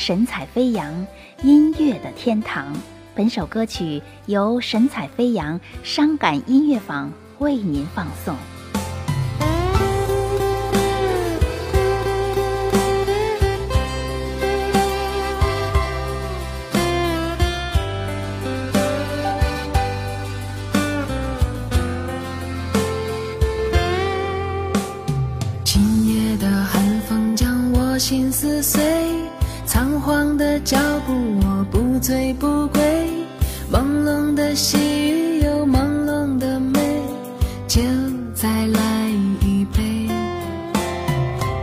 神采飞扬，音乐的天堂。本首歌曲由神采飞扬伤感音乐坊为您放送。今夜的寒风将我心撕碎，仓皇的脚步我不醉不归，朦胧的细雨有朦胧的美，就再来一杯。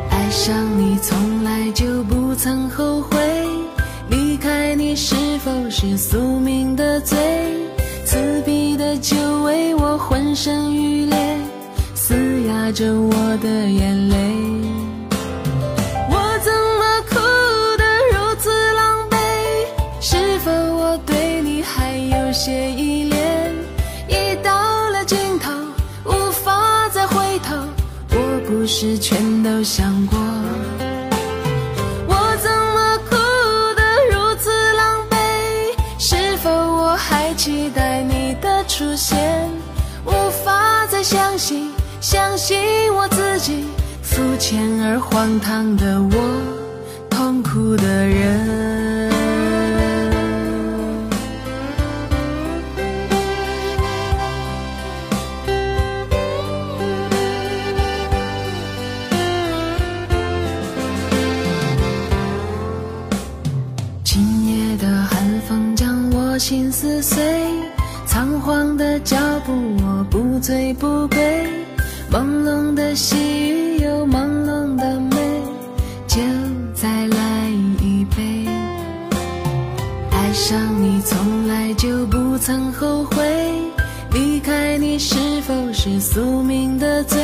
爱上你从来就不曾后悔，离开你是否是宿命的罪？刺鼻的酒味我浑身欲裂。嘶哑着我的眼泪，事全都想过，我怎么哭得如此狼狈？是否我还期待你的出现？无法再相信。相信我自己，肤浅而荒唐的我，痛苦的人。心撕碎，仓皇的脚步我不醉不归。朦胧的细雨有朦胧的美，就再来一杯。爱上你从来就不曾后悔，离开你是否是宿命的罪？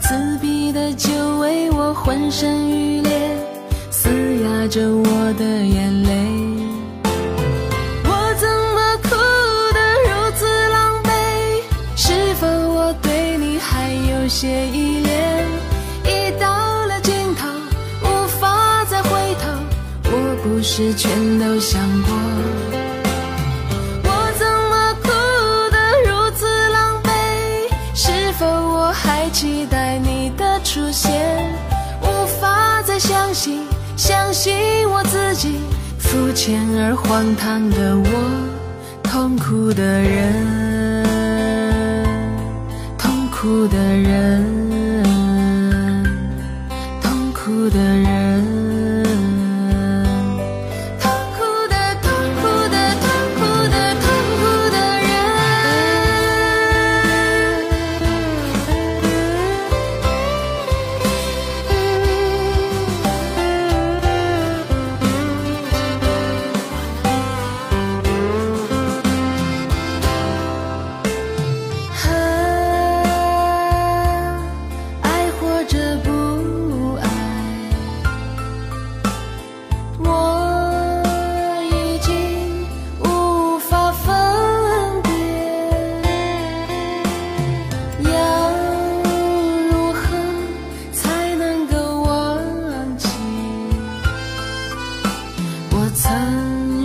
刺鼻的酒味我浑身欲裂，嘶哑着我的眼泪。些依恋？已到了尽头，无法再回头。我不是全都想过，我怎么哭得如此狼狈？是否我还期待你的出现？无法再相信，相信我自己，肤浅而荒唐的我，痛苦的人。痛苦的人，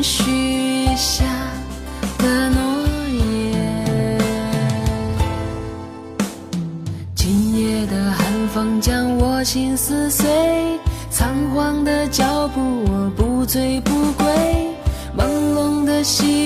许下的诺言？今夜的寒风将我心撕碎，仓皇的脚步我不醉不归，朦胧的细